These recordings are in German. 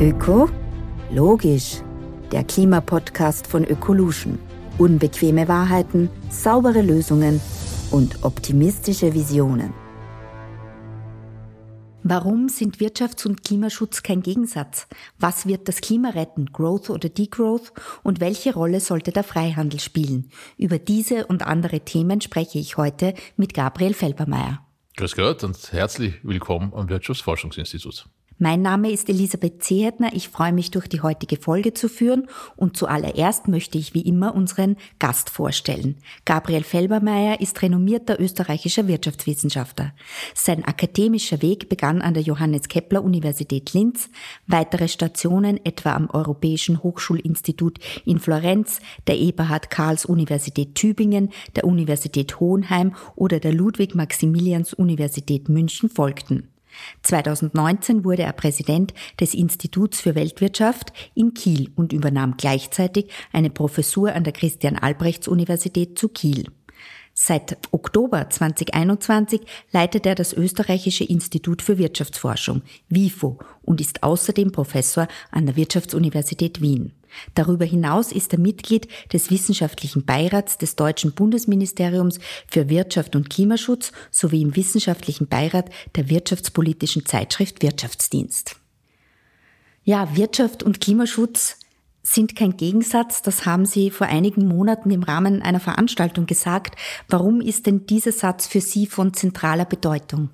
Öko? Logisch. Der Klimapodcast von Ökolution. Unbequeme Wahrheiten, saubere Lösungen und optimistische Visionen. Warum sind Wirtschafts- und Klimaschutz kein Gegensatz? Was wird das Klima retten, Growth oder Degrowth? Und welche Rolle sollte der Freihandel spielen? Über diese und andere Themen spreche ich heute mit Gabriel Felbermeier. Grüß Gott und herzlich willkommen am Wirtschaftsforschungsinstitut. Mein Name ist Elisabeth Zehetner. Ich freue mich, durch die heutige Folge zu führen. Und zuallererst möchte ich wie immer unseren Gast vorstellen. Gabriel Felbermeier ist renommierter österreichischer Wirtschaftswissenschaftler. Sein akademischer Weg begann an der Johannes Kepler Universität Linz. Weitere Stationen etwa am Europäischen Hochschulinstitut in Florenz, der Eberhard Karls Universität Tübingen, der Universität Hohenheim oder der Ludwig-Maximilians Universität München folgten. 2019 wurde er Präsident des Instituts für Weltwirtschaft in Kiel und übernahm gleichzeitig eine Professur an der Christian Albrechts Universität zu Kiel. Seit Oktober 2021 leitet er das Österreichische Institut für Wirtschaftsforschung, WIFO, und ist außerdem Professor an der Wirtschaftsuniversität Wien. Darüber hinaus ist er Mitglied des Wissenschaftlichen Beirats des Deutschen Bundesministeriums für Wirtschaft und Klimaschutz sowie im Wissenschaftlichen Beirat der wirtschaftspolitischen Zeitschrift Wirtschaftsdienst. Ja, Wirtschaft und Klimaschutz sind kein Gegensatz. Das haben Sie vor einigen Monaten im Rahmen einer Veranstaltung gesagt. Warum ist denn dieser Satz für Sie von zentraler Bedeutung?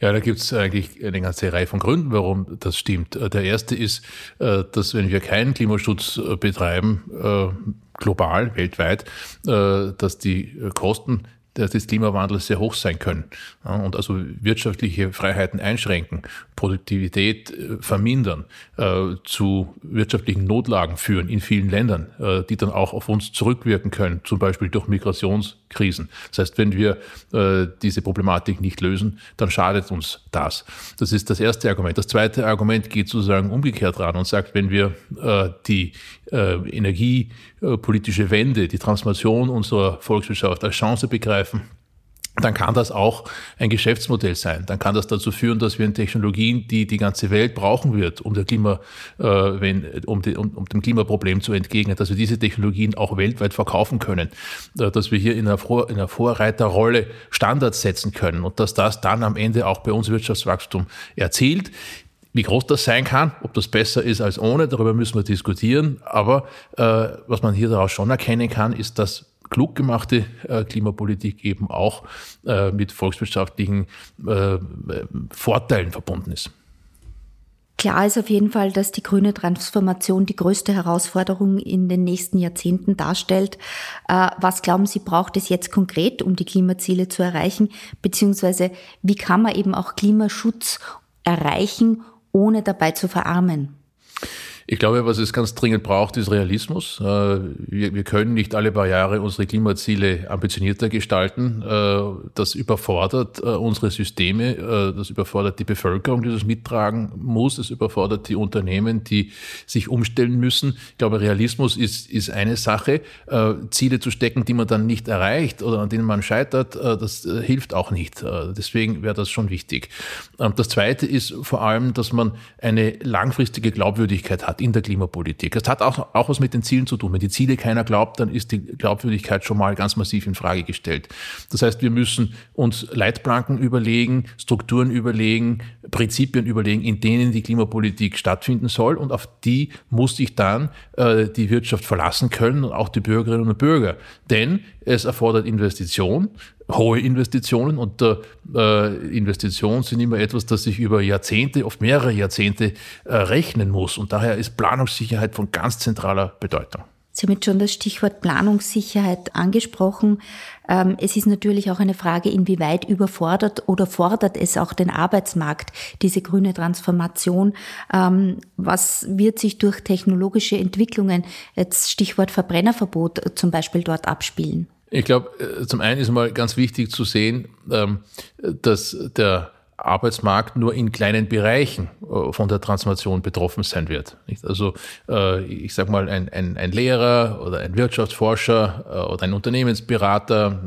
Ja, da gibt es eigentlich eine ganze Reihe von Gründen, warum das stimmt. Der erste ist, äh, dass wenn wir keinen Klimaschutz äh, betreiben, äh, global, weltweit, dass die Kosten des Klimawandels sehr hoch sein können und also wirtschaftliche Freiheiten einschränken, Produktivität äh, vermindern, äh, zu wirtschaftlichen Notlagen führen in vielen Ländern, äh, die dann auch auf uns zurückwirken können, zum Beispiel durch Migrationskrisen. Das heißt, wenn wir diese Problematik nicht lösen, dann schadet uns das. Das ist das erste Argument. Das zweite Argument geht sozusagen umgekehrt ran und sagt, wenn wir die energiepolitische Wende, die Transformation unserer Volkswirtschaft als Chance begreifen, dann kann das auch ein Geschäftsmodell sein. Dann kann das dazu führen, dass wir in Technologien, die die ganze Welt brauchen wird, um, der Klima, äh, wenn, um, die, um, um dem Klimaproblem zu entgegnen, dass wir diese Technologien auch weltweit verkaufen können, äh, dass wir hier in einer, Vor, in einer Vorreiterrolle Standards setzen können und dass das dann am Ende auch bei uns Wirtschaftswachstum erzielt. Wie groß das sein kann, ob das besser ist als ohne, darüber müssen wir diskutieren. Aber äh, was man hier daraus schon erkennen kann, ist, dass klug gemachte äh, Klimapolitik eben auch äh, mit volkswirtschaftlichen äh, Vorteilen verbunden ist. Klar ist auf jeden Fall, dass die grüne Transformation die größte Herausforderung in den nächsten Jahrzehnten darstellt. Äh, was glauben Sie, braucht es jetzt konkret, um die Klimaziele zu erreichen? Beziehungsweise wie kann man eben auch Klimaschutz erreichen, ohne dabei zu verarmen? Ich glaube, was es ganz dringend braucht, ist Realismus. Äh, wir, können nicht alle paar Jahre unsere Klimaziele ambitionierter gestalten. Äh, das überfordert äh, unsere Systeme, das überfordert die Bevölkerung, die das mittragen muss, das überfordert die Unternehmen, die sich umstellen müssen. Ich glaube, Realismus ist, ist eine Sache. Ziele zu stecken, die man dann nicht erreicht oder an denen man scheitert, das hilft auch nicht. Deswegen wäre das schon wichtig. Ähm, das Zweite ist vor allem, dass man eine langfristige Glaubwürdigkeit hat hat in der Klimapolitik. Das hat auch, auch was mit den Zielen zu tun. Wenn die Ziele keiner glaubt, dann ist die Glaubwürdigkeit schon mal ganz massiv in Frage gestellt. Das heißt, wir müssen uns Leitplanken überlegen, Strukturen überlegen, Prinzipien überlegen, in denen die Klimapolitik stattfinden soll und auf die muss sich dann äh, die Wirtschaft verlassen können und auch die Bürgerinnen und Bürger. Denn es erfordert Investition, hohe Investitionen und äh, Investitionen sind immer etwas, das sich über Jahrzehnte, oft mehrere Jahrzehnte äh, rechnen muss. Und daher ist Planungssicherheit von ganz zentraler Bedeutung. Sie haben jetzt schon das Stichwort Planungssicherheit angesprochen. Ähm, es ist natürlich auch eine Frage, inwieweit überfordert oder fordert es auch den Arbeitsmarkt, diese grüne Transformation. Ähm, was wird sich durch technologische Entwicklungen, jetzt Stichwort Verbrennerverbot zum Beispiel dort abspielen? Ich glaube, äh, zum einen ist mal ganz wichtig zu sehen, ähm, dass der Arbeitsmarkt nur in kleinen Bereichen äh, von der Transformation betroffen sein wird. Also äh, ich sage mal, ein, ein, ein Lehrer oder ein Wirtschaftsforscher oder ein Unternehmensberater,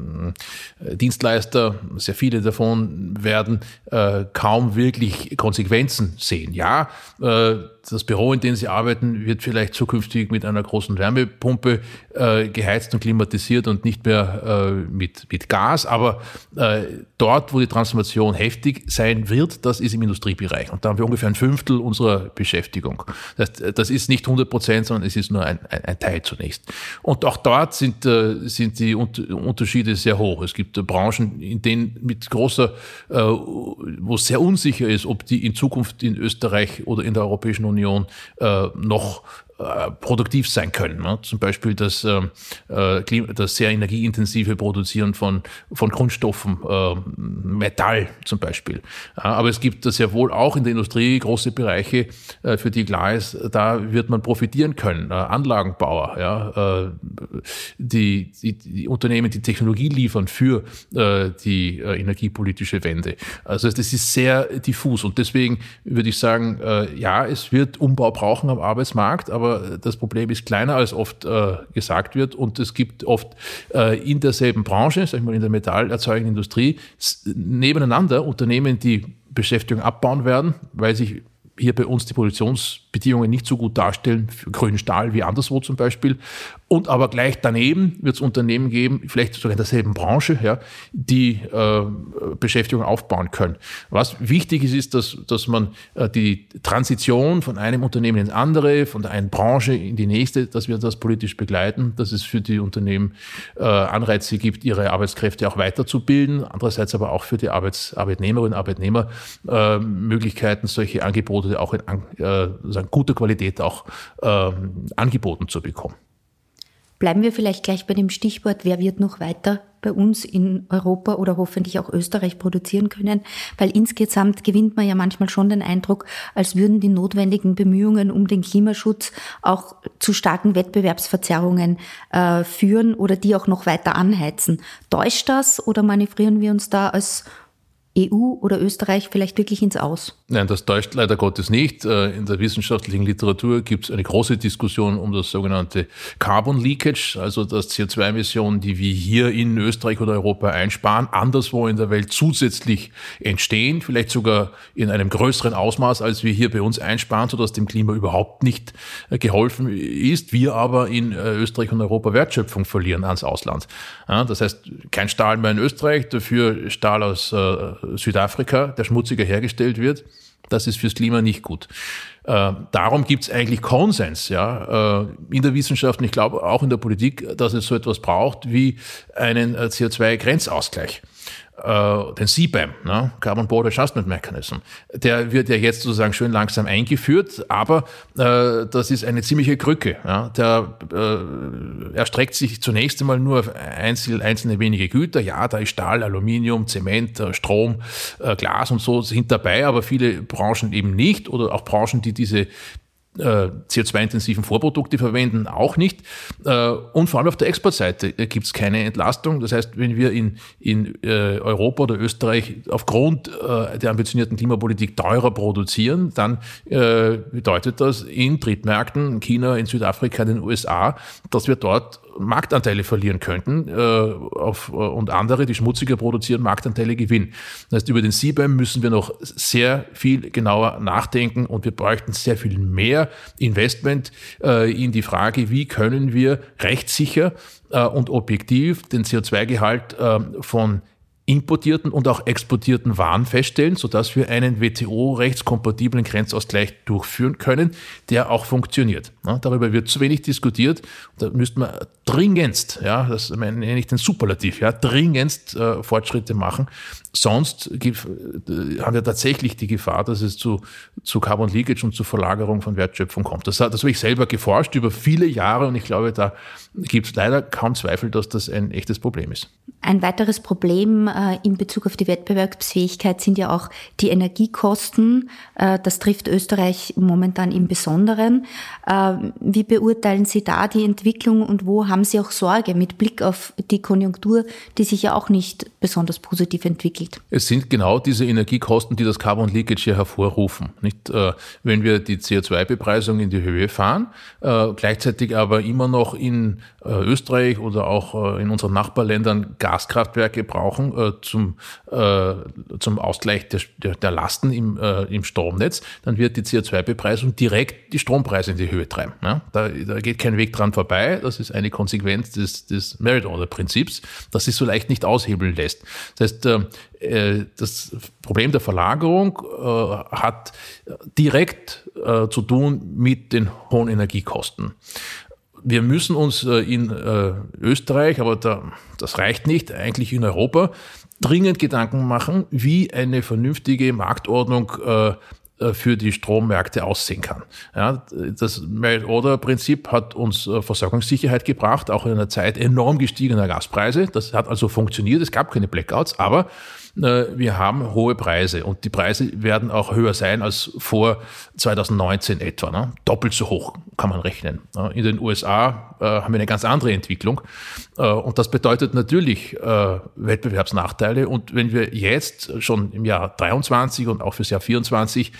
Dienstleister, sehr viele davon werden kaum wirklich Konsequenzen sehen. Ja, das Büro, in dem Sie arbeiten, wird vielleicht zukünftig mit einer großen Wärmepumpe äh, geheizt und klimatisiert und nicht mehr äh, mit, mit Gas. Aber äh, dort, wo die Transformation heftig sein wird, das ist im Industriebereich. Und da haben wir ungefähr ein Fünftel unserer Beschäftigung. Das, das ist nicht 100 Prozent, sondern es ist nur ein, ein, ein Teil zunächst. Und auch dort sind, äh, sind die Unterschiede sehr hoch. Es gibt Branchen, in denen mit großer, äh, wo es sehr unsicher ist, ob die in Zukunft in Österreich oder in der Europäischen Union Union äh, noch äh, produktiv sein können. Ne? Zum Beispiel das, ähm, äh, das sehr energieintensive Produzieren von, von Grundstoffen, äh, Metall zum Beispiel. aber es gibt ja wohl auch in der Industrie große Bereiche, äh, für die klar ist, da wird man profitieren können. Äh, Anlagenbauer, ja, äh, die, die, die Unternehmen, die Technologie liefern für die energiepolitische Wende. Also das ist sehr diffus und deswegen würde ich sagen, ja, es wird Umbau brauchen am Arbeitsmarkt, aber aber das Problem ist kleiner, als oft äh, gesagt wird. Und es gibt oft äh, in derselben Branche, sag ich mal in der metallerzeugenden Industrie, nebeneinander Unternehmen, die Beschäftigung abbauen werden, weil sich hier bei uns die Produktionsbedingungen nicht so gut darstellen, für grünen Stahl wie anderswo zum Beispiel. Und aber gleich daneben wird es Unternehmen geben, vielleicht sogar in derselben Branche, ja, die äh, Beschäftigung aufbauen können. Was wichtig ist, ist, dass, dass man äh, die Transition von einem Unternehmen ins andere, von der einen Branche in die nächste, dass wir das politisch begleiten, dass es für die Unternehmen äh, Anreize gibt, ihre Arbeitskräfte auch weiterzubilden, andererseits aber auch für die Arbeits Arbeitnehmerinnen und Arbeitnehmer äh, Möglichkeiten, solche Angebote auch in äh, guter Qualität auch äh, angeboten zu bekommen. Bleiben wir vielleicht gleich bei dem Stichwort, wer wird noch weiter bei uns in Europa oder hoffentlich auch Österreich produzieren können, weil insgesamt gewinnt man ja manchmal schon den Eindruck, als würden die notwendigen Bemühungen um den Klimaschutz auch zu starken Wettbewerbsverzerrungen äh, führen oder die auch noch weiter anheizen. Täuscht das oder manövrieren wir uns da als EU oder Österreich vielleicht wirklich ins Aus? Nein, das täuscht leider Gottes nicht. Äh, in der wissenschaftlichen Literatur gibt es eine große Diskussion um das sogenannte Carbon Leakage, also das CO2-Emissionen, die wir hier in Österreich oder Europa einsparen, anderswo in der Welt zusätzlich entstehen, vielleicht sogar in einem größeren Ausmaß, als wir hier bei uns einsparen, sodass dem Klima überhaupt nicht äh, geholfen ist. Wir aber in äh, Österreich und Europa Wertschöpfung verlieren ans Ausland. Das heißt, kein Stahl mehr in Österreich, dafür Stahl aus Südafrika, der schmutziger hergestellt wird. Das ist fürs Klima nicht gut. Äh, darum gibt es eigentlich Konsens ja, äh, in der Wissenschaft und ich glaube auch in der Politik, dass es so etwas braucht wie einen äh, CO2-Grenzausgleich äh, den CBAM, ne? Carbon Border Adjustment Mechanism, der wird ja jetzt sozusagen schön langsam eingeführt, aber äh, das ist eine ziemliche Krücke. Ja? Der äh, erstreckt sich zunächst einmal nur auf einzelne, einzelne wenige Güter. Ja, da ist Stahl, Aluminium, Zement, äh, Strom, äh, Glas und so sind dabei, aber viele Branchen eben nicht oder auch Branchen, die diese CO2-intensiven Vorprodukte verwenden, auch nicht. Äh, und vor allem auf der Exportseite gibt es keine Entlastung. Das heißt, wenn wir in, in äh, Europa oder Österreich aufgrund der ambitionierten Klimapolitik teurer produzieren, dann bedeutet das in Drittmärkten, in China, in Südafrika, in den USA, dass wir dort Marktanteile verlieren könnten äh, auf, und andere, die schmutziger produzieren, Marktanteile gewinnen. Das heißt, über den CBAM müssen wir noch sehr viel genauer nachdenken und wir bräuchten sehr viel mehr Investment äh, in die Frage, wie können wir rechtssicher äh, und objektiv den CO2-Gehalt äh, von importierten und auch exportierten Waren feststellen, sodass wir einen WTO-rechtskompatiblen Grenzausgleich durchführen können, der auch funktioniert. darüber wird zu wenig diskutiert. Da müsste man dringendst, ja, das nenne ich den Superlativ, ja, dringendst äh, Fortschritte machen. Sonst äh, haben wir tatsächlich die Gefahr, dass es zu, zu Carbon Leakage und zu Verlagerung von Wertschöpfung kommt. Das, das habe ich selber geforscht über viele Jahre und ich glaube, da gibt es leider kaum Zweifel, dass das ein echtes Problem ist. Ein weiteres Problem, äh, in Bezug auf die Wettbewerbsfähigkeit sind ja auch die Energiekosten. Äh, das trifft Österreich momentan im Besonderen. Äh, wie beurteilen Sie da die Entwicklung und wo haben Sie auch Sorge mit Blick auf die Konjunktur, die sich ja auch nicht besonders positiv entwickelt? Es sind genau diese Energiekosten, die das Carbon Leakage hier hervorrufen. Nicht, wenn wir die CO2-Bepreisung in die Höhe fahren, gleichzeitig aber immer noch in Österreich oder auch in unseren Nachbarländern Gaskraftwerke brauchen zum, äh, zum Ausgleich der, der, Lasten im, äh, im Stromnetz, dann wird die CO2-Bepreisung direkt die Strompreise in die Höhe treiben. Ja? Da, da geht kein Weg dran vorbei. Das ist eine Konsequenz des, des Merit-Order-Prinzips, das sich so leicht nicht aushebeln lässt. Das heißt, äh, äh das Problem der Verlagerung äh, hat direkt äh, zu tun mit den hohen Energiekosten wir müssen uns äh, in äh, Österreich, aber da, das reicht nicht, eigentlich in Europa, dringend Gedanken machen, wie eine vernünftige Marktordnung äh, für die Strommärkte aussehen kann. Ja, das Merit-Order-Prinzip hat uns Versorgungssicherheit gebracht, auch in einer Zeit enorm gestiegener Gaspreise. Das hat also funktioniert. Es gab keine Blackouts, aber wir haben hohe Preise und die Preise werden auch höher sein als vor 2019 etwa. Ne? Doppelt so hoch kann man rechnen. In den USA äh, haben wir eine ganz andere Entwicklung äh, und das bedeutet natürlich äh, Wettbewerbsnachteile und wenn wir jetzt schon im Jahr 23 und auch fürs Jahr 24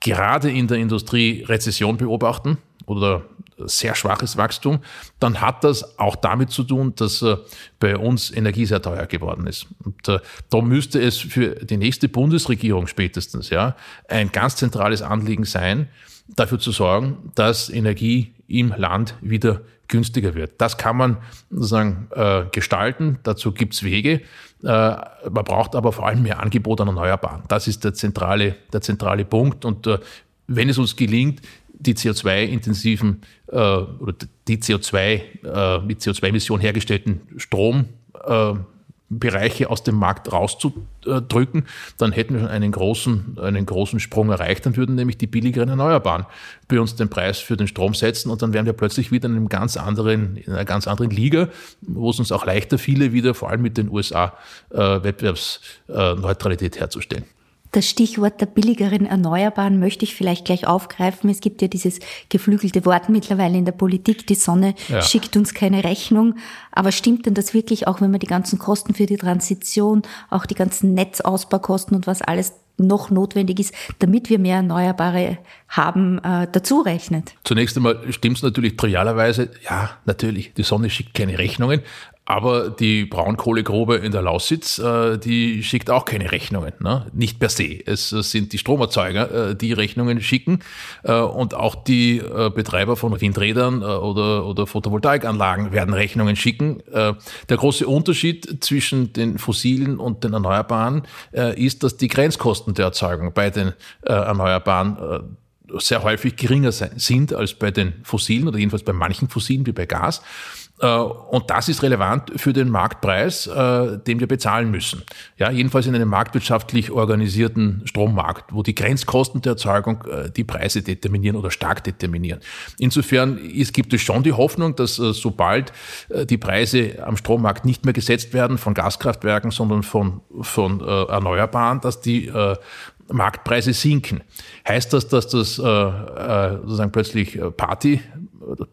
gerade in der Industrie Rezession beobachten oder sehr schwaches Wachstum, dann hat das auch damit zu tun, dass äh, bei uns Energie sehr teuer geworden ist. Und äh, da müsste es für die nächste Bundesregierung spätestens ja ein ganz zentrales Anliegen sein, dafür zu sorgen, dass Energie im Land wieder günstiger wird. Das kann man sozusagen äh, gestalten. Dazu gibt's Wege. Äh, man braucht aber vor allem mehr Angebot an Erneuerbaren. Das ist der zentrale, der zentrale Punkt. Und äh, wenn es uns gelingt, die CO2-intensiven äh, oder die CO2 äh, mit CO2-Emissionen hergestellten Strombereiche äh, aus dem Markt rauszudrücken, dann hätten wir schon einen großen, einen großen Sprung erreicht. Dann würden nämlich die billigeren Erneuerbaren bei uns den Preis für den Strom setzen und dann wären wir plötzlich wieder in, einem ganz anderen, in einer ganz anderen Liga, wo es uns auch leichter fiele, wieder vor allem mit den USA äh, Wettbewerbsneutralität herzustellen. Das Stichwort der billigeren Erneuerbaren möchte ich vielleicht gleich aufgreifen. Es gibt ja dieses geflügelte Wort mittlerweile in der Politik, die Sonne ja. schickt uns keine Rechnung. Aber stimmt denn das wirklich, auch wenn man die ganzen Kosten für die Transition, auch die ganzen Netzausbaukosten und was alles noch notwendig ist, damit wir mehr Erneuerbare haben, äh, dazu rechnet? Zunächst einmal stimmt es natürlich trivialerweise, ja, natürlich, die Sonne schickt keine Rechnungen, aber die Braunkohlegrube in der Lausitz, äh, die schickt auch keine Rechnungen, ne? nicht per se. Es sind die Stromerzeuger, äh, die Rechnungen schicken äh, und auch die Betreiber von Windrädern oder, oder Photovoltaikanlagen werden Rechnungen schicken. Der große Unterschied zwischen den fossilen und den Erneuerbaren ist, dass die Grenzkosten der Erzeugung bei den Erneuerbaren sehr häufig geringer sind als bei den fossilen oder jedenfalls bei manchen fossilen wie bei Gas. Äh, und das ist relevant für den Marktpreis, äh, den wir bezahlen müssen. Ja, jedenfalls in einem marktwirtschaftlich organisierten Strommarkt, wo die Grenzkosten der Erzeugung äh, die Preise determinieren oder stark determinieren. Insofern ist, gibt es schon die Hoffnung, dass sobald die Preise am Strommarkt nicht mehr gesetzt werden von Gaskraftwerken, sondern von, von Erneuerbaren, dass die Marktpreise sinken. Heißt das, dass das sozusagen plötzlich Party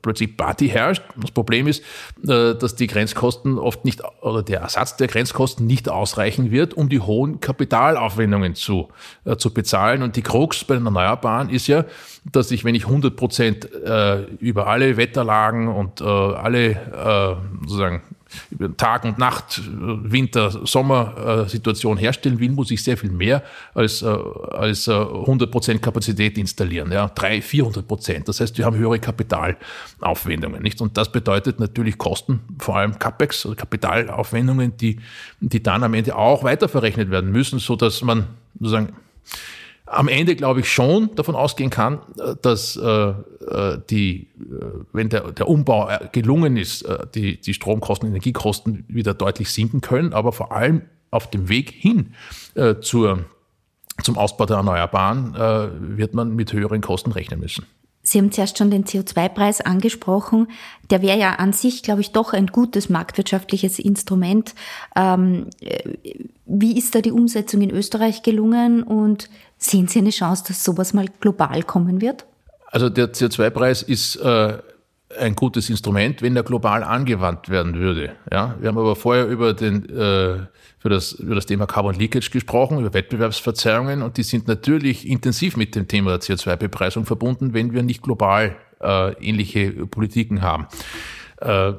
plötzlich Party herrscht. Das Problem ist, äh, dass die Grenzkosten oft nicht oder der Ersatz der Grenzkosten nicht ausreichen wird, um die hohen Kapitalaufwendungen zu, äh, zu bezahlen. Und die Krux bei den Erneuerbaren ist ja, dass ich, wenn ich 100 Prozent äh, über alle Wetterlagen und alle sozusagen Tag und Nacht, Winter, Sommer-Situation herstellen will, muss ich sehr viel mehr als, als 100 Prozent Kapazität installieren. Ja, 300, 400 Prozent. Das heißt, wir haben höhere Kapitalaufwendungen, nicht? Und das bedeutet natürlich Kosten, vor allem CapEx, also Kapitalaufwendungen, die, die dann am Ende auch weiterverrechnet werden müssen, so dass man sozusagen am Ende glaube ich schon davon ausgehen kann, äh, dass äh, äh, die, äh, wenn der, der Umbau gelungen ist, äh, die, die Stromkosten, Energiekosten wieder deutlich sinken können, aber vor allem auf dem Weg hin äh, zur, zum Ausbau der Erneuerbaren wird man mit höheren Kosten rechnen müssen. Sie haben zuerst schon den CO2-Preis angesprochen. Der wäre ja an sich, glaube ich, doch ein gutes marktwirtschaftliches Instrument. Ähm, wie ist da die Umsetzung in Österreich gelungen und sehen Sie eine Chance, dass sowas mal global kommen wird? Also der CO2-Preis ist äh, ein gutes Instrument, wenn er global angewandt werden würde. Ja, wir haben aber vorher über den äh, für das, über das Thema Carbon Leakage gesprochen, über Wettbewerbsverzerrungen und die sind natürlich intensiv mit dem Thema CO2-Bepreisung verbunden, wenn wir nicht global äh, ähnliche Politiken haben. Äh,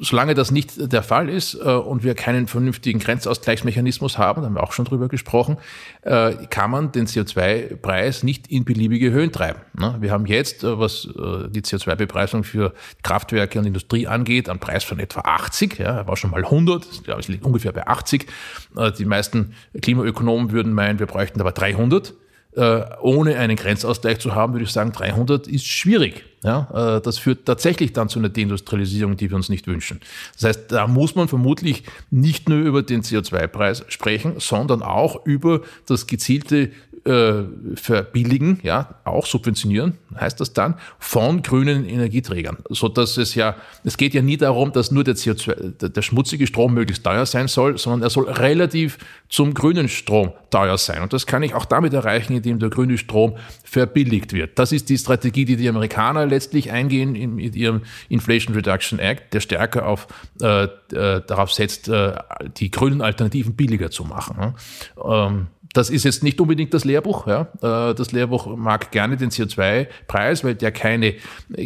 solange das nicht der Fall ist äh, und wir keinen vernünftigen Grenzausgleichsmechanismus haben, da haben wir auch schon drüber gesprochen, äh, kann man den CO2-Preis nicht in beliebige Höhen treiben. Ne? Wir haben jetzt, was die CO2-Bepreisung für Kraftwerke und Industrie angeht, einen Preis von etwa 80, ja, war schon mal 100, ich glaube, es liegt ungefähr bei 80. Die meisten Klimaökonomen würden meinen, wir bräuchten aber 300 ohne einen Grenzausgleich zu haben, würde ich sagen, 300 ist schwierig. Ja, äh, das führt tatsächlich dann zu einer Deindustrialisierung, die wir uns nicht wünschen. Das heißt, da muss man vermutlich nicht nur über den CO2-Preis sprechen, sondern auch über das gezielte äh, verbilligen, ja, auch subventionieren, heißt das dann, von grünen Energieträgern. So dass es ja, es geht ja nie darum, dass nur der CO2, der, der schmutzige Strom möglichst teuer sein soll, sondern er soll relativ zum grünen Strom teuer sein. Und das kann ich auch damit erreichen, indem der grüne Strom verbilligt wird. Das ist die Strategie, die die Amerikaner letztlich eingehen in, in ihrem Inflation Reduction Act, der stärker auf, äh, äh, darauf setzt, äh, die grünen Alternativen billiger zu machen. Ähm, das ist jetzt nicht unbedingt das Lehrbuch. Ja. Äh, das Lehrbuch mag gerne den CO2-Preis, weil der keine,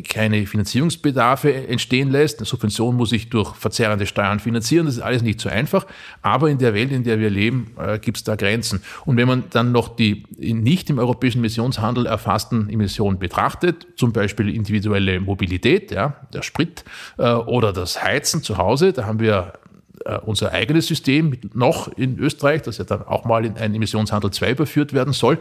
keine Finanzierungsbedarfe entstehen lässt. Eine Subvention muss ich durch verzerrende Steuern finanzieren. Das ist alles nicht so einfach. Aber in der Welt, in der wir leben, äh, gibt es da Grenzen. Und wenn man dann noch die nicht im europäischen Emissionshandel erfassten Emissionen betrachtet, zum Beispiel individuelle Mobilität, ja, der Sprit äh, oder das Heizen zu Hause, da haben wir äh, unser eigenes System noch in Österreich, das ja dann auch mal in einen Emissionshandel 2 überführt werden soll.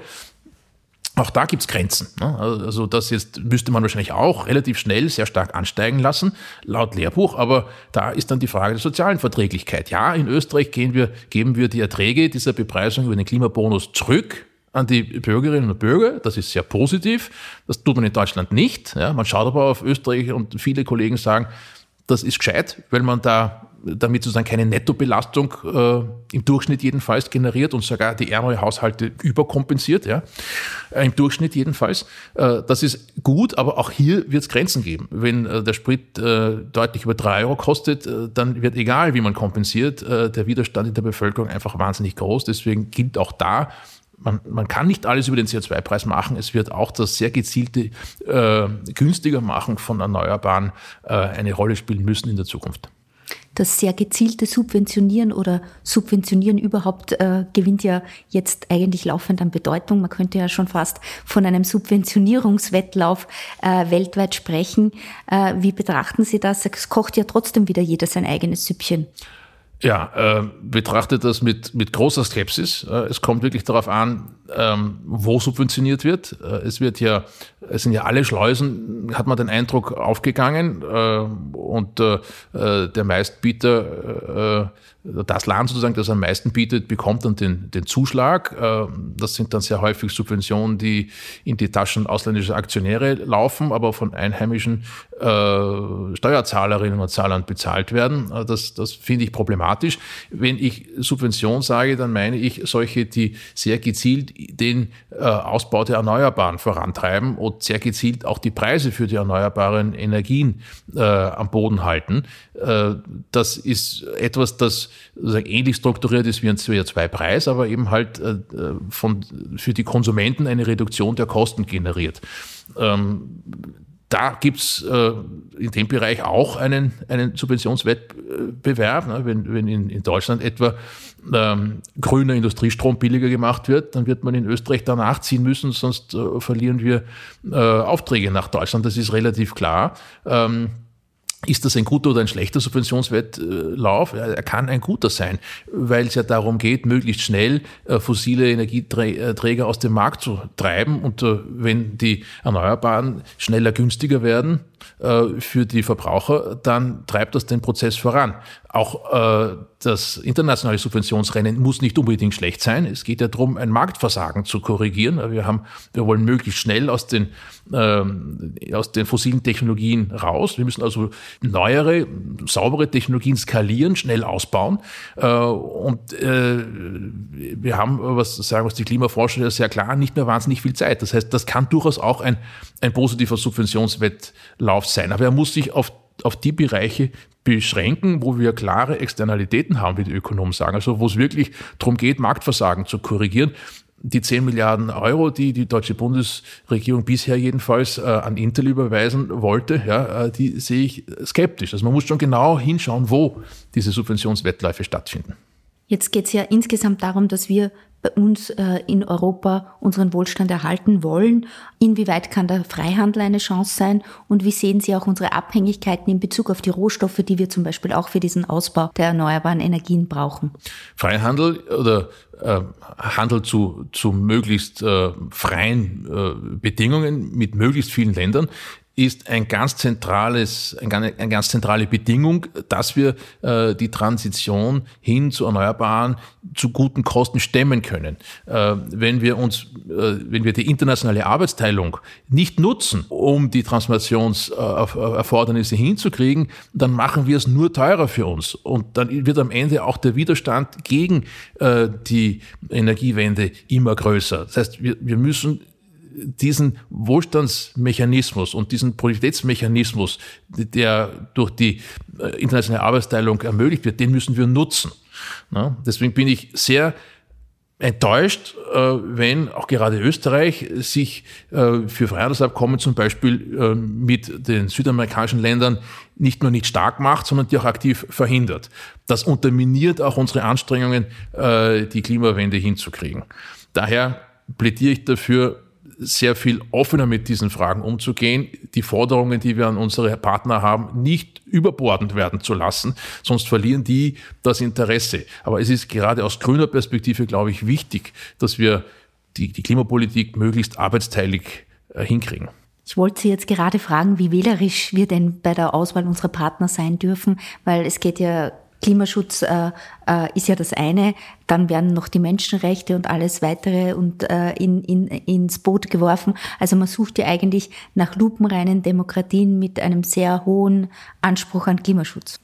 Auch da gibt's Grenzen. Ne? Also das jetzt müsste man wahrscheinlich auch relativ schnell sehr stark ansteigen lassen, laut Lehrbuch. Aber da ist dann die Frage der sozialen Verträglichkeit. Ja, in Österreich gehen wir, geben wir die Erträge dieser Bepreisung über den Klimabonus zurück an die Bürgerinnen und Bürger. Das ist sehr positiv. Das tut man in Deutschland nicht. Ja, man schaut aber auf Österreich und viele Kollegen sagen, das ist gescheit, weil man da damit sozusagen keine Nettobelastung äh, im Durchschnitt jedenfalls generiert und sogar die ärmere Haushalte überkompensiert, ja, äh, im Durchschnitt jedenfalls. Äh, das ist gut, aber auch hier wird es Grenzen geben. Wenn äh, der Sprit äh, deutlich über drei Euro kostet, äh, dann wird egal, wie man kompensiert, äh, der Widerstand in der Bevölkerung einfach wahnsinnig groß. Deswegen gilt auch da, man, man kann nicht alles über den CO2-Preis machen. Es wird auch das sehr gezielte äh, günstiger machen von Erneuerbaren äh, eine Rolle spielen müssen in der Zukunft das sehr gezielte Subventionieren oder Subventionieren überhaupt äh, gewinnt ja jetzt eigentlich laufend an Bedeutung. Man könnte ja schon fast von einem Subventionierungswettlauf äh, weltweit sprechen. Äh, wie betrachten Sie das? Es kocht ja trotzdem wieder jeder sein eigenes Süppchen. Ja, äh, betrachtet das mit, mit großer Skepsis. Äh, es kommt wirklich darauf an, ähm, wo subventioniert wird. Äh, es wird ja, es sind ja alle Schleusen, hat man den Eindruck, aufgegangen äh, und äh, äh der Meistbieter äh, das Land sozusagen, das am meisten bietet, bekommt dann den, den Zuschlag. Ähm, das sind dann sehr häufig Subventionen, die in die Taschen ausländischer Aktionäre laufen, aber von einheimischen äh, Steuerzahlerinnen und Zahlern bezahlt werden. Äh, das, das finde ich problematisch. Wenn ich Subvention sage, dann meine ich solche, die sehr gezielt den äh, Ausbau der Erneuerbaren vorantreiben und sehr gezielt auch die Preise für die erneuerbaren Energien äh, am Boden halten. Äh, das ist etwas, das ähnlich strukturiert ist wie ein CO2-Preis, aber eben halt äh, von, für die Konsumenten eine Reduktion der Kosten generiert. Ähm, da gibt's äh, in dem Bereich auch einen, einen Subventionswettbewerb. Ne? Wenn, wenn in, in Deutschland etwa ähm, grüner Industriestrom billiger gemacht wird, dann wird man in Österreich danach ziehen müssen, sonst äh, verlieren wir äh, Aufträge nach Deutschland. Das ist relativ klar. Ähm, ist das ein guter oder ein schlechter Subventionswettlauf? Er kann ein guter sein, weil es ja darum geht, möglichst schnell äh, fossile Energieträger aus dem Markt zu treiben. Und äh, wenn die Erneuerbaren schneller günstiger werden äh, für die Verbraucher, dann treibt das den Prozess voran. Auch das internationale Subventionsrennen muss nicht unbedingt schlecht sein. Es geht ja darum, ein Marktversagen zu korrigieren. Wir haben, wir wollen möglichst schnell aus den, ähm, aus den fossilen Technologien raus. Wir müssen also neuere, saubere Technologien skalieren, schnell ausbauen. Äh, und äh, wir haben, was sagen was die Klimaforscher sehr klar, nicht mehr wahnsinnig viel Zeit. Das heißt, das kann durchaus auch ein, ein positiver Subventionswettlauf sein. Aber er muss sich auf auf die Bereiche beschränken, wo wir klare Externalitäten haben, wie die Ökonomen sagen. Also wo es wirklich darum geht, Marktversagen zu korrigieren die 10 Milliarden Euro, die die deutsche Bundesregierung bisher jedenfalls äh, an Intel überweisen wollte, ja, äh, die sehe ich skeptisch. Also man muss schon genau hinschauen, wo diese Subventionswettläufe stattfinden. Jetzt geht es ja insgesamt darum, dass wir bei uns äh, in Europa unseren Wohlstand erhalten wollen. Inwieweit kann der Freihandel eine Chance sein? Und wie sehen Sie auch unsere Abhängigkeiten in Bezug auf die Rohstoffe, die wir zum Beispiel auch für diesen Ausbau der erneuerbaren Energien brauchen? Freihandel oder äh, Handel zu, zu möglichst äh, freien äh, Bedingungen mit möglichst vielen Ländern ist ein ganz zentrales, eine ganz zentrale Bedingung, dass wir äh, die Transition hin zu Erneuerbaren zu guten Kosten stemmen können. Äh, wenn wir uns, äh, wenn wir die internationale Arbeitsteilung nicht nutzen, um die Transformationserfordernisse hinzukriegen, dann machen wir es nur teurer für uns. Und dann wird am Ende auch der Widerstand gegen äh, die Energiewende immer größer. Das heißt, wir, wir müssen diesen Wohlstandsmechanismus und diesen Produktivitätsmechanismus, der durch die äh, internationale Arbeitsteilung ermöglicht wird, den müssen wir nutzen. Deswegen bin ich sehr enttäuscht, äh, wenn auch gerade Österreich sich äh, für Freihandelsabkommen zum Beispiel mit den südamerikanischen Ländern nicht nur nicht stark macht, sondern die auch aktiv verhindert. Das unterminiert auch unsere Anstrengungen, die Klimawende hinzukriegen. Daher plädiere ich dafür, sehr viel offener mit diesen Fragen umzugehen, die Forderungen, die wir an unsere Partner haben, nicht überbordend werden zu lassen, sonst verlieren die das Interesse. Aber es ist gerade aus grüner Perspektive, glaube ich, wichtig, dass wir die, die Klimapolitik möglichst arbeitsteilig äh, hinkriegen. Ich wollte Sie jetzt gerade fragen, wie wählerisch wir denn bei der Auswahl unserer Partner sein dürfen, weil es geht ja Klimaschutz äh, äh, ist ja das eine, dann werden noch die Menschenrechte und alles weitere und äh, in, in, ins Boot geworfen. Also man sucht ja eigentlich nach lupenreinen Demokratien mit einem sehr hohen Anspruch an Klimaschutz.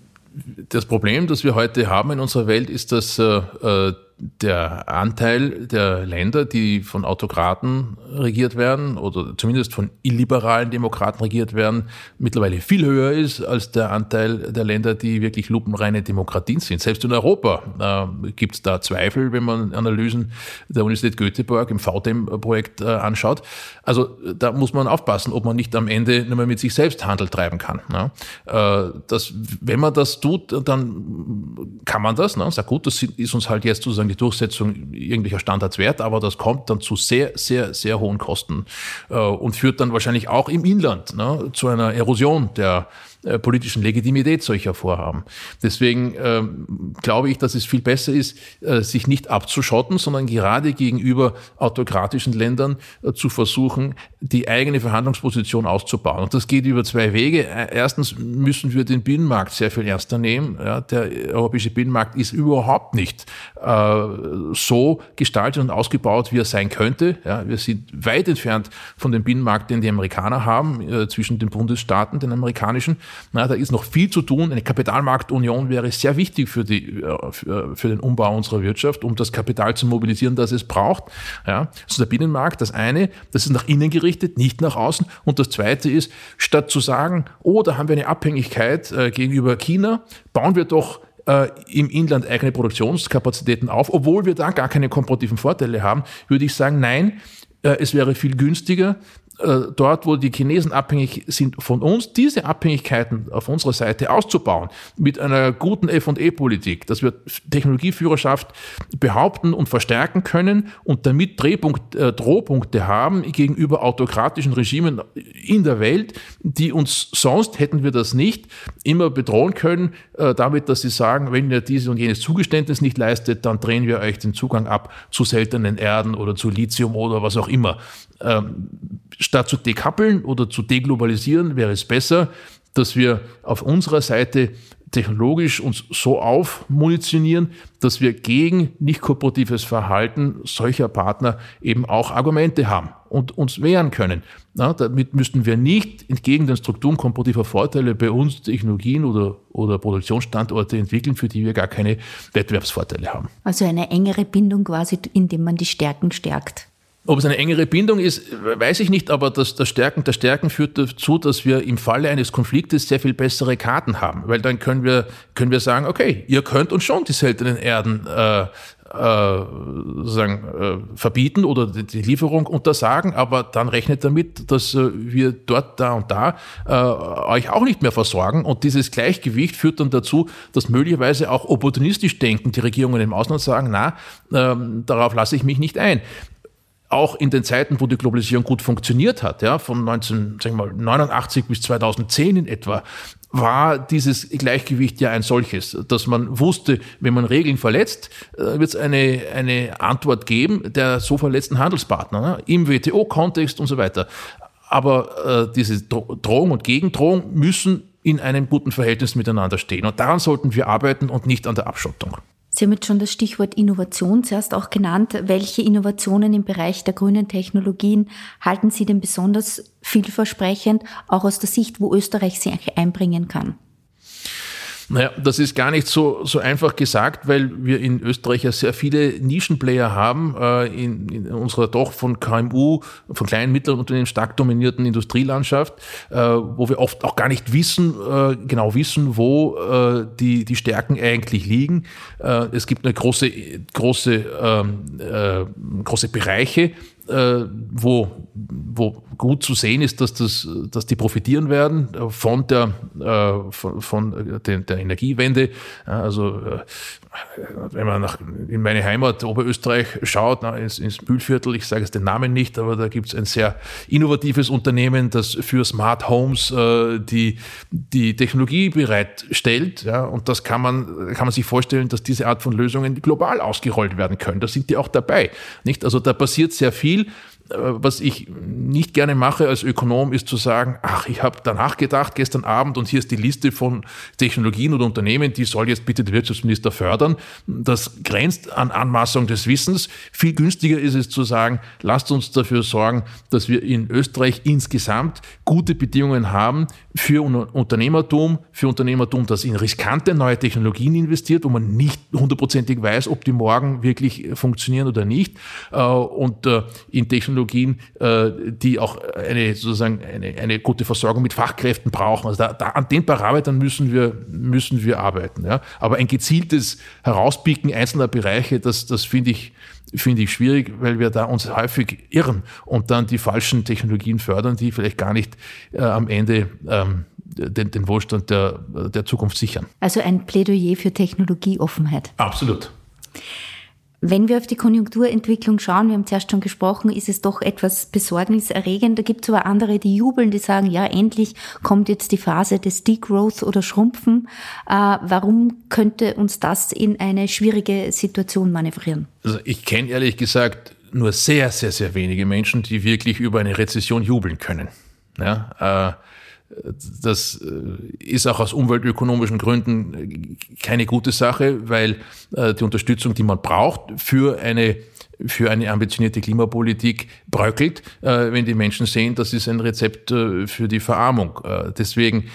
Das Problem, das wir heute haben in unserer Welt, ist, dass äh, äh der Anteil der Länder, die von Autokraten regiert werden oder zumindest von illiberalen Demokraten regiert werden, mittlerweile viel höher ist als der Anteil der Länder, die wirklich lupenreine Demokratien sind. Selbst in Europa äh, gibt es da Zweifel, wenn man Analysen der Universität Göteborg im VDEM-Projekt äh, anschaut. Also da muss man aufpassen, ob man nicht am Ende nur mehr mit sich selbst Handel treiben kann. Ne? Äh, das, wenn man das tut, dann kann man das. Ne? Sagt gut, das ist uns halt jetzt sozusagen die Durchsetzung irgendwelcher Standards wert, aber das kommt dann zu sehr, sehr, sehr hohen Kosten äh, und führt dann wahrscheinlich auch im Inland ne, zu einer Erosion der äh, politischen Legitimität solcher Vorhaben. Deswegen ähm, glaube ich, dass es viel besser ist, äh, sich nicht abzuschotten, sondern gerade gegenüber autokratischen Ländern äh, zu versuchen, die eigene Verhandlungsposition auszubauen. Und das geht über zwei Wege. Äh, erstens müssen wir den Binnenmarkt sehr viel ernster nehmen. Ja, der europäische Binnenmarkt ist überhaupt nicht äh, so gestaltet und ausgebaut, wie er sein könnte. Ja, wir sind weit entfernt von dem Binnenmarkt, den die Amerikaner haben, zwischen den Bundesstaaten, den amerikanischen. Na, da ist noch viel zu tun. Eine Kapitalmarktunion wäre sehr wichtig für, die, äh, für, für den Umbau unserer Wirtschaft, um das Kapital zu mobilisieren, das es braucht. Ja, also der Binnenmarkt, das eine, das ist nach innen gerichtet, nicht nach außen. Und das zweite ist, statt zu sagen, oh, da haben wir eine Abhängigkeit äh, gegenüber China, bauen wir doch äh, im Inland eigene Produktionskapazitäten auf, obwohl wir da gar keine komparativen Vorteile haben, würde ich sagen, nein, äh, es wäre viel günstiger, äh, dort, wo die Chinesen abhängig sind von uns, diese Abhängigkeiten auf unserer Seite auszubauen mit einer guten F&E-Politik, dass wir Technologieführerschaft behaupten und verstärken können und damit Drehpunkt, äh, Drohpunkte haben gegenüber autokratischen Regimen in der Welt, die uns sonst, hätten wir das nicht, immer bedrohen können, äh, damit, dass sie sagen, wenn ihr dieses und jenes Zugeständnis nicht leistet, dann drehen wir euch den Zugang ab zu seltenen Erden oder zu Lithium oder was auch immer. Ähm, statt zu dekappeln oder zu deglobalisieren, wäre es besser, dass wir auf unserer Seite technologisch uns so aufmunitionieren, dass wir gegen nicht kooperatives Verhalten solcher Partner eben auch Argumente haben und uns wehren können. Na, damit müssten wir nicht entgegen den Strukturen komparativer Vorteile bei uns Technologien oder, oder Produktionsstandorte entwickeln, für die wir gar keine Wettbewerbsvorteile haben. Also eine engere Bindung quasi, indem man die Stärken stärkt. Ob es eine engere Bindung ist, weiß ich nicht, aber das, das Stärken der Stärken führt dazu, dass wir im Falle eines Konfliktes sehr viel bessere Karten haben, weil dann können wir, können wir sagen, okay, ihr könnt uns schon die seltenen Erden äh, äh, sagen, äh, verbieten oder die, die, Lieferung untersagen, aber dann rechnet damit, dass äh, wir dort, da und da äh, euch auch nicht mehr versorgen. Und dieses Gleichgewicht führt dann dazu, dass möglicherweise auch opportunistisch denken die Regierungen im Ausland sagen, na, ähm, darauf lasse ich mich nicht ein auch in den Zeiten, wo die Globalisierung gut funktioniert hat, ja, von 1989 bis 2010 in etwa, war dieses Gleichgewicht ja ein solches, dass man wusste, wenn man Regeln verletzt, äh, wird es eine, eine Antwort geben der so verletzten Handelspartner ne, im WTO-Kontext und so weiter. Aber äh, diese Drohung und Gegendrohung müssen in einem guten Verhältnis miteinander stehen. Und daran sollten wir arbeiten und nicht an der Abschottung. Sie haben jetzt schon das Stichwort Innovation zuerst auch genannt. Welche Innovationen im Bereich der grünen Technologien halten Sie denn besonders vielversprechend, auch aus der Sicht, wo Österreich sich einbringen kann? Naja, das ist gar nicht so, so einfach gesagt, weil wir in Österreich ja sehr viele Nischenplayer haben, äh, in, in unserer doch von KMU, von kleinen, mittleren Unternehmen stark dominierten Industrielandschaft, äh, wo wir oft auch gar nicht wissen, äh, genau wissen, wo äh, die, die Stärken eigentlich liegen. Äh, es gibt eine große, große, ähm, äh, große Bereiche, äh, wo, wo gut zu sehen ist, dass, das, dass die profitieren werden von der, äh, von, von der, der Energiewende. Also äh, wenn man nach, in meine Heimat Oberösterreich schaut, na, ins, ins Mühlviertel, ich sage es den Namen nicht, aber da gibt es ein sehr innovatives Unternehmen, das für Smart Homes äh, die, die Technologie bereitstellt. Ja, und das kann man, kann man sich vorstellen, dass diese Art von Lösungen global ausgerollt werden können. Da sind die auch dabei. Nicht? Also da passiert sehr viel. Was ich nicht gerne mache als Ökonom, ist zu sagen, ach, ich habe danach gedacht gestern Abend und hier ist die Liste von Technologien oder Unternehmen, die soll jetzt bitte der Wirtschaftsminister fördern. Das grenzt an Anmaßung des Wissens. Viel günstiger ist es zu sagen, lasst uns dafür sorgen, dass wir in Österreich insgesamt gute Bedingungen haben für Unternehmertum, für Unternehmertum, das in riskante neue Technologien investiert, wo man nicht hundertprozentig weiß, ob die morgen wirklich funktionieren oder nicht. Äh, und äh, in Technologien Technologien, äh, die auch eine sozusagen eine, eine gute Versorgung mit Fachkräften brauchen. Also da, da, an den Parametern müssen wir, müssen wir arbeiten. Ja. Aber ein gezieltes Herauspicken einzelner Bereiche, das, das finde ich, finde ich schwierig, weil wir da uns häufig irren und dann die falschen Technologien fördern, die vielleicht gar nicht äh, am Ende ähm, den, den Wohlstand der, der Zukunft sichern. Also ein Plädoyer für Technologieoffenheit. Absolut. Wenn wir auf die Konjunkturentwicklung schauen, wir haben zuerst schon gesprochen, ist es doch etwas besorgniserregend. Da gibt es aber andere, die jubeln, die sagen, ja, endlich kommt jetzt die Phase des Degrowth oder Schrumpfen. Äh, warum könnte uns das in eine schwierige Situation manövrieren? Also ich kenne ehrlich gesagt nur sehr, sehr, sehr wenige Menschen, die wirklich über eine Rezession jubeln können. Ja, äh, das äh, ist auch aus umweltökonomischen Gründen keine gute Sache, weil äh, die Unterstützung, die man braucht für eine für eine ambitionierte Klimapolitik bröckelt, äh, wenn die Menschen sehen, das ist ein Rezept äh, für die Verarmung. Äh, deswegen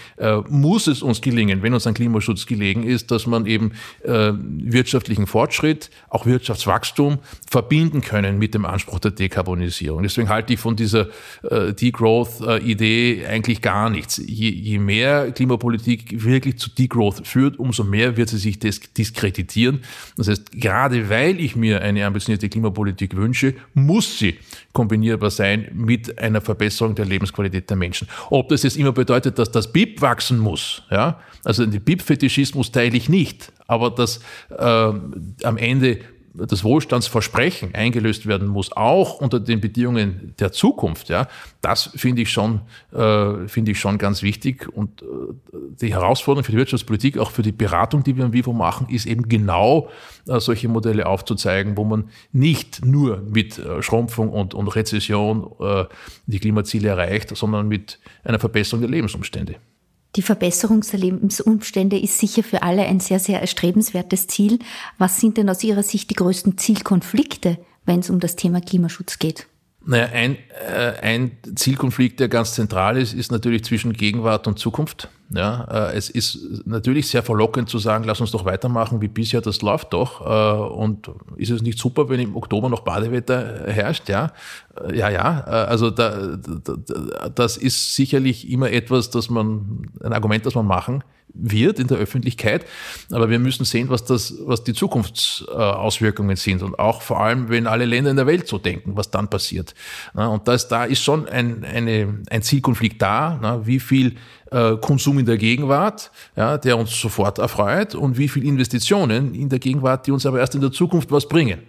muss es uns gelingen, wenn uns an Klimaschutz gelegen ist, dass man eben wirtschaftlichen Fortschritt, auch Wirtschaftswachstum verbinden können mit dem Anspruch der Dekarbonisierung. Deswegen halte ich von dieser Degrowth-Idee eigentlich gar nichts. Je mehr Klimapolitik wirklich zu Degrowth führt, umso mehr wird sie sich diskreditieren. Das heißt, gerade weil ich mir eine ambitionierte Klimapolitik Klimapolitik wünsche, muss sie kombinierbar sein mit einer Verbesserung der Lebensqualität der Menschen. Ob das jetzt immer bedeutet, dass das BIP wachsen muss, ja, also den BIP-Fetischismus teile ich nicht, aber dass äh, am Ende das Wohlstandsversprechen eingelöst werden muss, auch unter den Bedingungen der Zukunft, ja, das finde ich schon, äh, finde ich schon ganz wichtig. Und äh, die Herausforderung für die Wirtschaftspolitik, auch für die Beratung, die wir im Vivo machen, ist eben genau äh, solche Modelle aufzuzeigen, wo man nicht nur mit äh, Schrumpfung und, und Rezession äh, die Klimaziele erreicht, sondern mit einer Verbesserung der Lebensumstände. Die Verbesserung der Lebensumstände ist sicher für alle ein sehr, sehr erstrebenswertes Ziel. Was sind denn aus Ihrer Sicht die größten Zielkonflikte, wenn es um das Thema Klimaschutz geht? Naja, ein, äh, ein Zielkonflikt, der ganz zentral ist, ist natürlich zwischen Gegenwart und Zukunft. Ja, äh, es ist natürlich sehr verlockend zu sagen, lass uns doch weitermachen wie bisher, das läuft doch. Äh, und ist es nicht super, wenn im Oktober noch Badewetter herrscht? Ja, äh, ja, ja. Äh, also da, da, das ist sicherlich immer etwas, das man, ein Argument, das man machen wird in der Öffentlichkeit. Aber wir müssen sehen, was das, was die Zukunftsauswirkungen sind. Und auch vor allem, wenn alle Länder in der Welt so denken, was dann passiert. Und das, da ist schon ein, eine, ein Zielkonflikt da. Wie viel äh, Konsum in der Gegenwart, ja, der uns sofort erfreut und wie viel Investitionen in der Gegenwart, die uns aber erst in der Zukunft was bringen.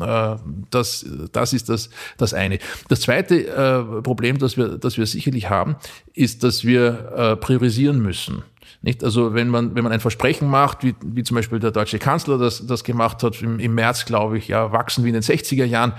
Äh, das, das ist das, das eine. Das zweite äh, Problem, das wir, das wir sicherlich haben, ist, dass wir priorisieren müssen. Nicht? Also wenn man, wenn man ein Versprechen macht, wie, wie zum Beispiel der deutsche Kanzler das, das gemacht hat, im, im März, glaube ich, ja, wachsen wie in den 60er Jahren,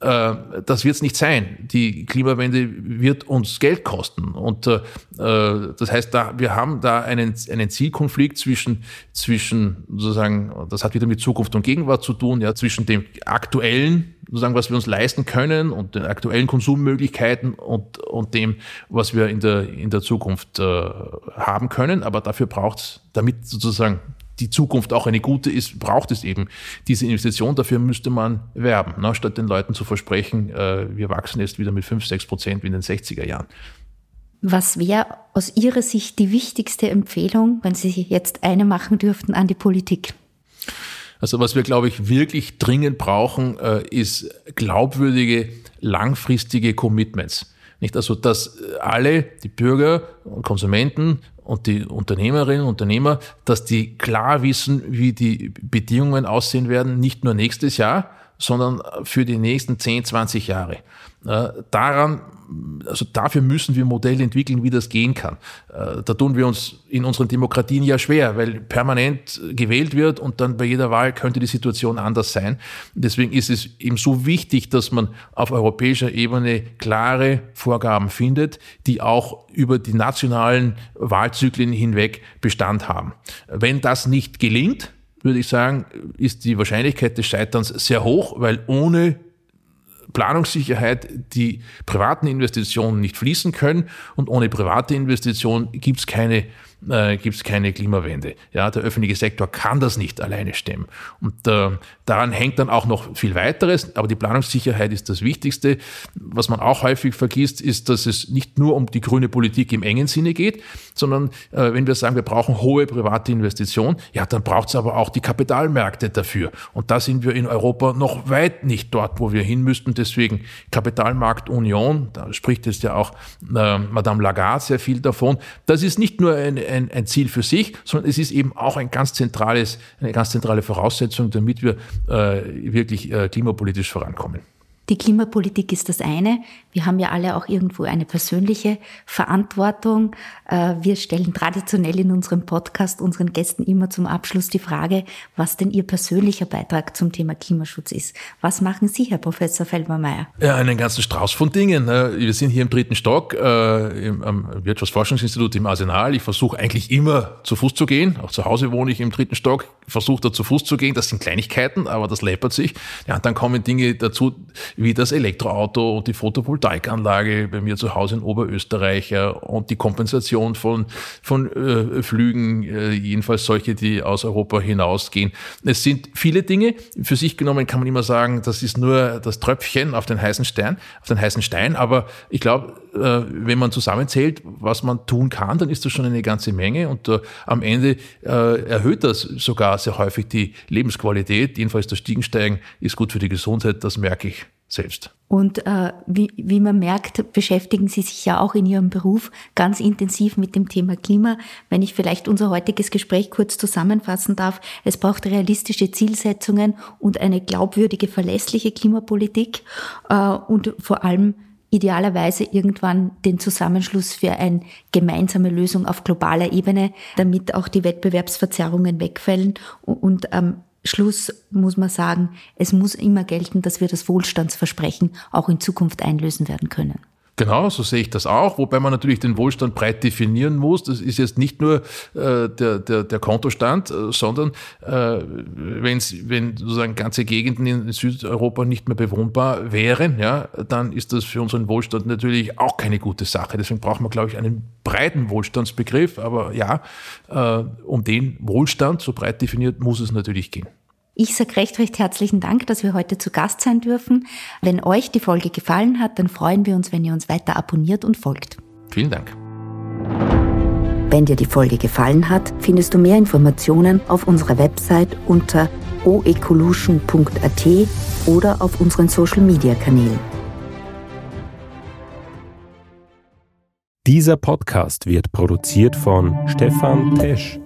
äh, das wird es nicht sein. Die Klimawende wird uns Geld kosten. Und äh, äh, das heißt, da, wir haben da einen, einen Zielkonflikt zwischen, zwischen sozusagen, das hat wieder mit Zukunft und Gegenwart zu tun, ja, zwischen dem aktuellen sozusagen, was wir uns leisten können und den aktuellen Konsummöglichkeiten und, und dem, was wir in der, in der Zukunft äh, haben können. Aber dafür braucht es, damit sozusagen die Zukunft auch eine gute ist, braucht es eben diese Investition. Dafür müsste man werben, ne, statt den Leuten zu versprechen, äh, wir wachsen jetzt wieder mit 5, 6 Prozent wie in den 60er Jahren. Was wäre aus Ihrer Sicht die wichtigste Empfehlung, wenn Sie jetzt eine machen dürften an die Politik? Also was wir, glaube ich, wirklich dringend brauchen, äh, ist glaubwürdige, langfristige Commitments. Nicht also, dass alle, die Bürger und Konsumenten und die Unternehmerinnen und Unternehmer, dass die klar wissen, wie die Bedingungen aussehen werden, nicht nur nächstes Jahr, sondern für die nächsten 10, 20 Jahre. Äh, daran, also dafür müssen wir Modelle entwickeln, wie das gehen kann. Äh, da tun wir uns in unseren Demokratien ja schwer, weil permanent gewählt wird und dann bei jeder Wahl könnte die Situation anders sein. Deswegen ist es eben so wichtig, dass man auf europäischer Ebene klare Vorgaben findet, die auch über die nationalen Wahlzyklen hinweg Bestand haben. Wenn das nicht gelingt, würde ich sagen, ist die Wahrscheinlichkeit des Scheiterns sehr hoch, weil ohne Planungssicherheit die privaten Investitionen nicht fließen können und ohne private Investitionen gibt es keine äh, gibt es keine Klimawende. Ja, der öffentliche Sektor kann das nicht alleine stemmen. Und äh, daran hängt dann auch noch viel weiteres, aber die Planungssicherheit ist das Wichtigste. Was man auch häufig vergisst, ist, dass es nicht nur um die grüne Politik im engen Sinne geht, sondern äh, wenn wir sagen, wir brauchen hohe private Investitionen, ja, dann braucht es aber auch die Kapitalmärkte dafür. Und da sind wir in Europa noch weit nicht dort, wo wir hin müssten. Deswegen Kapitalmarktunion, da spricht jetzt ja auch äh, Madame Lagarde sehr viel davon. Das ist nicht nur ein, ein, ein Ziel für sich, sondern es ist eben auch ein ganz zentrales, eine ganz zentrale Voraussetzung, damit wir äh, wirklich äh, klimapolitisch vorankommen. Die Klimapolitik ist das eine. Wir haben ja alle auch irgendwo eine persönliche Verantwortung. Äh, wir stellen traditionell in unserem Podcast unseren Gästen immer zum Abschluss die Frage, was denn Ihr persönlicher Beitrag zum Thema Klimaschutz ist. Was machen Sie, Herr Professor Felbermeier? Ja, einen ganzen Strauß von Dingen. Ne? Wir sind hier im dritten Stock äh, am Wirtschaftsforschungsinstitut im Arsenal. Ich versuche eigentlich immer zu Fuß zu gehen. Auch zu Hause wohne ich im dritten Stock. Versuche da zu Fuß zu gehen. Das sind Kleinigkeiten, aber das läppert sich. Ja, und dann kommen Dinge dazu, wie das Elektroauto und die Photovoltaikanlage bei mir zu Hause in Oberösterreich und die Kompensation von, von äh, Flügen, äh, jedenfalls solche, die aus Europa hinausgehen. Es sind viele Dinge. Für sich genommen kann man immer sagen, das ist nur das Tröpfchen auf den heißen Stein, auf den heißen Stein. Aber ich glaube, äh, wenn man zusammenzählt, was man tun kann, dann ist das schon eine ganze Menge. Und äh, am Ende äh, erhöht das sogar sehr häufig die Lebensqualität. Jedenfalls das Stiegensteigen ist gut für die Gesundheit, das merke ich selbst. Und äh, wie, wie man merkt, beschäftigen Sie sich ja auch in Ihrem Beruf ganz intensiv mit dem Thema Klima. Wenn ich vielleicht unser heutiges Gespräch kurz zusammenfassen darf, es braucht realistische Zielsetzungen und eine glaubwürdige, verlässliche Klimapolitik äh, und vor allem idealerweise irgendwann den Zusammenschluss für eine gemeinsame Lösung auf globaler Ebene, damit auch die Wettbewerbsverzerrungen wegfallen und ähm, Schluss muss man sagen, es muss immer gelten, dass wir das Wohlstandsversprechen auch in Zukunft einlösen werden können. Genau, so sehe ich das auch, wobei man natürlich den Wohlstand breit definieren muss. Das ist jetzt nicht nur äh, der, der, der Kontostand, äh, sondern äh, wenn's, wenn sozusagen ganze Gegenden in Südeuropa nicht mehr bewohnbar wären, ja, dann ist das für unseren Wohlstand natürlich auch keine gute Sache. Deswegen braucht man, glaube ich, einen breiten Wohlstandsbegriff. Aber ja, äh, um den Wohlstand so breit definiert muss es natürlich gehen. Ich sage recht, recht herzlichen Dank, dass wir heute zu Gast sein dürfen. Wenn euch die Folge gefallen hat, dann freuen wir uns, wenn ihr uns weiter abonniert und folgt. Vielen Dank. Wenn dir die Folge gefallen hat, findest du mehr Informationen auf unserer Website unter oecolution.at oder auf unseren Social Media Kanälen. Dieser Podcast wird produziert von Stefan Tesch.